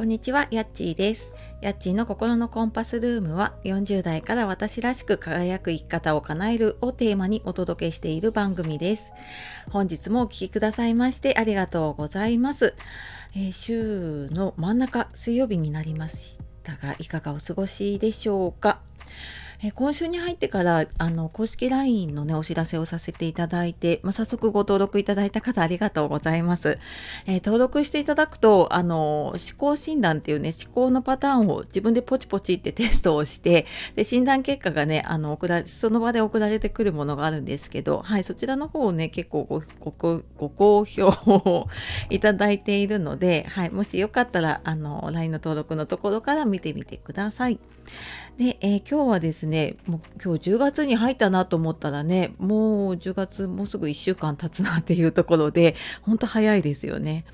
こんにちは、やっちーです。やっちーの心のコンパスルームは40代から私らしく輝く生き方を叶えるをテーマにお届けしている番組です。本日もお聴きくださいましてありがとうございます。えー、週の真ん中水曜日になりましたがいかがお過ごしでしょうか？え今週に入ってからあの公式 LINE のねお知らせをさせていただいて、まあ、早速ご登録いただいた方ありがとうございます、えー、登録していただくとあの思考診断っていうね思考のパターンを自分でポチポチってテストをしてで診断結果がねあの送らその場で送られてくるものがあるんですけど、はい、そちらの方をね結構ごごご好評をいただいているので、はい、もしよかったらあの LINE の登録のところから見てみてください。で、えー、今日はですねねもう今日10月に入ったなと思ったらねもう10月もうすぐ1週間経つなっていうところで本当早いですよね。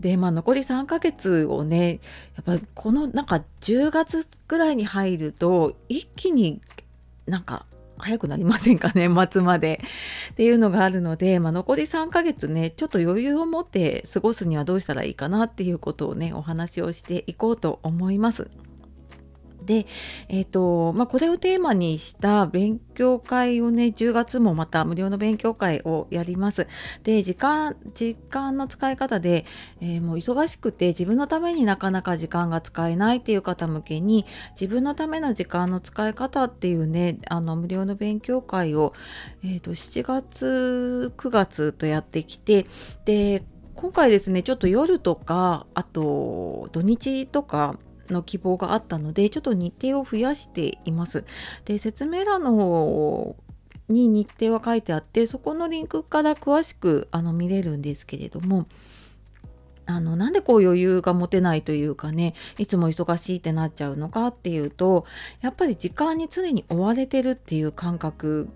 でまあ残り3ヶ月をねやっぱこのなんか10月ぐらいに入ると一気になんか早くなりませんか年 末までっていうのがあるので、まあ、残り3ヶ月ねちょっと余裕を持って過ごすにはどうしたらいいかなっていうことをねお話をしていこうと思います。で、えーとまあ、これをテーマにした勉強会をね10月もまた無料の勉強会をやります。で時間時間の使い方で、えー、もう忙しくて自分のためになかなか時間が使えないっていう方向けに自分のための時間の使い方っていうねあの無料の勉強会を、えーと、と7月9月とやってきてで今回ですねちょっと夜とかあと土日とかの希望があったのでちょっと日程を増やしています。で説明欄の方に日程は書いてあってそこのリンクから詳しくあの見れるんですけれどもあのなんでこう余裕が持てないというかねいつも忙しいってなっちゃうのかっていうとやっぱり時間に常に追われてるっていう感覚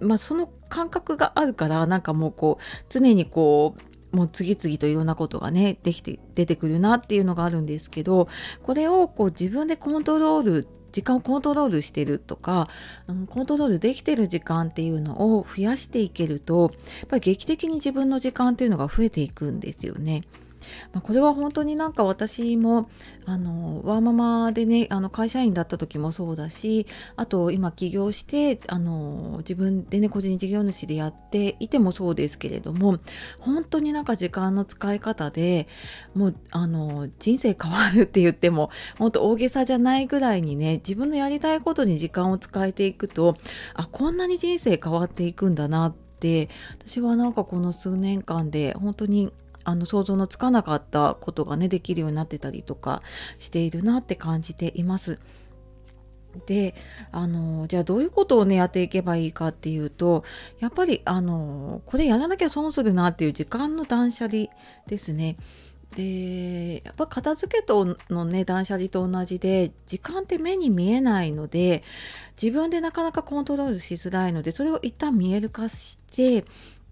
まあその感覚があるからなんかもうこう常にこうもう次々といろんなことがねできて出てくるなっていうのがあるんですけどこれをこう自分でコントロール時間をコントロールしてるとか、うん、コントロールできてる時間っていうのを増やしていけるとやっぱり劇的に自分の時間っていうのが増えていくんですよね。まあ、これは本当になんか私もあのワーママでねあの会社員だった時もそうだしあと今起業してあの自分でね個人事業主でやっていてもそうですけれども本当になんか時間の使い方でもうあの人生変わるって言っても本当大げさじゃないぐらいにね自分のやりたいことに時間を使えていくとあこんなに人生変わっていくんだなって私はなんかこの数年間で本当にあの想像のつかなかったことがねできるようになってたりとかしているなって感じています。であのじゃあどういうことをねやっていけばいいかっていうとやっぱりあのこれやらなきゃ損するなっていう時間の断捨離ですね。でやっぱ片付けとのね断捨離と同じで時間って目に見えないので自分でなかなかコントロールしづらいのでそれを一旦見える化して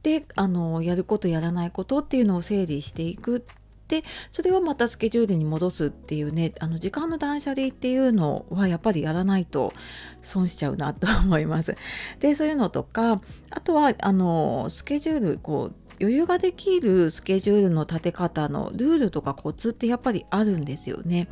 であのやることやらないことっていうのを整理していくでそれをまたスケジュールに戻すっていうねあの時間の断捨離っていうのはやっぱりやらないと損しちゃうなと思います。でそういうのとかあとはあのスケジュールこう余裕ができるスケジュールの立て方のルールとかコツってやっぱりあるんですよね。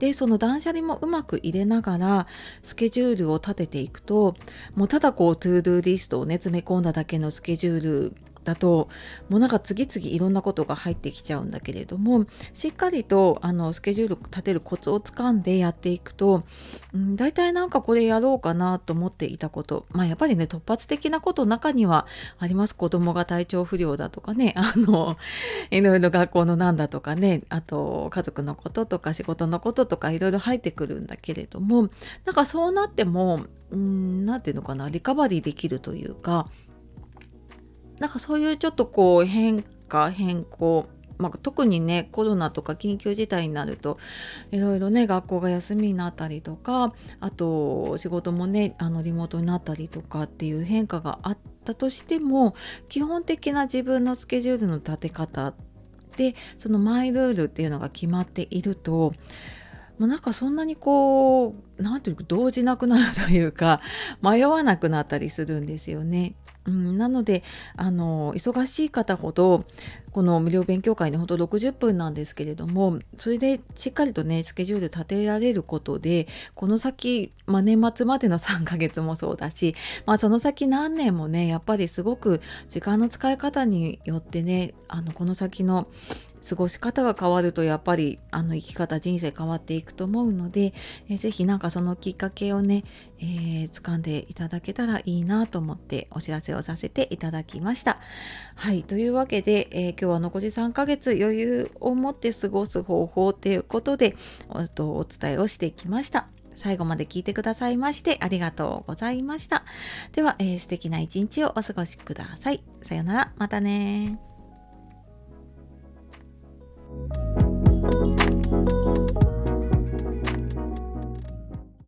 でその断捨離もうまく入れながらスケジュールを立てていくともうただこう to-do list をね詰め込んだだけのスケジュールだともうなんか次々いろんなことが入ってきちゃうんだけれどもしっかりとあのスケジュール立てるコツをつかんでやっていくと、うん、大体なんかこれやろうかなと思っていたことまあやっぱりね突発的なこと中にはあります。子供が体調不良だとかね あのいろいろ学校のなんだとかねあと家族のこととか仕事のこととかいろいろ入ってくるんだけれどもなんかそうなっても何て言うのかなリカバリーできるというかなんかそういうちょっとこう変化変更まあ、特にねコロナとか緊急事態になるといろいろね学校が休みになったりとかあと仕事もねあのリモートになったりとかっていう変化があったとしても基本的な自分のスケジュールの立て方でそのマイルールっていうのが決まっているともうなんかそんなにこう何ていうか動じなくなるというか迷わなくなったりするんですよね。うん、なのであの忙しい方ほどこの無料勉強会ねほんと60分なんですけれどもそれでしっかりとねスケジュール立てられることでこの先、まあ、年末までの3ヶ月もそうだし、まあ、その先何年もねやっぱりすごく時間の使い方によってねあのこの先の過ごし方が変わるとやっぱりあの生き方人生変わっていくと思うので、え、ぜひなんかそのきっかけをね、えー、掴んでいただけたらいいなと思ってお知らせをさせていただきました。はいというわけで、えー、今日は残り3ヶ月余裕を持って過ごす方法ということでおお伝えをしてきました。最後まで聞いてくださいましてありがとうございました。では、えー、素敵な一日をお過ごしください。さようなら、またね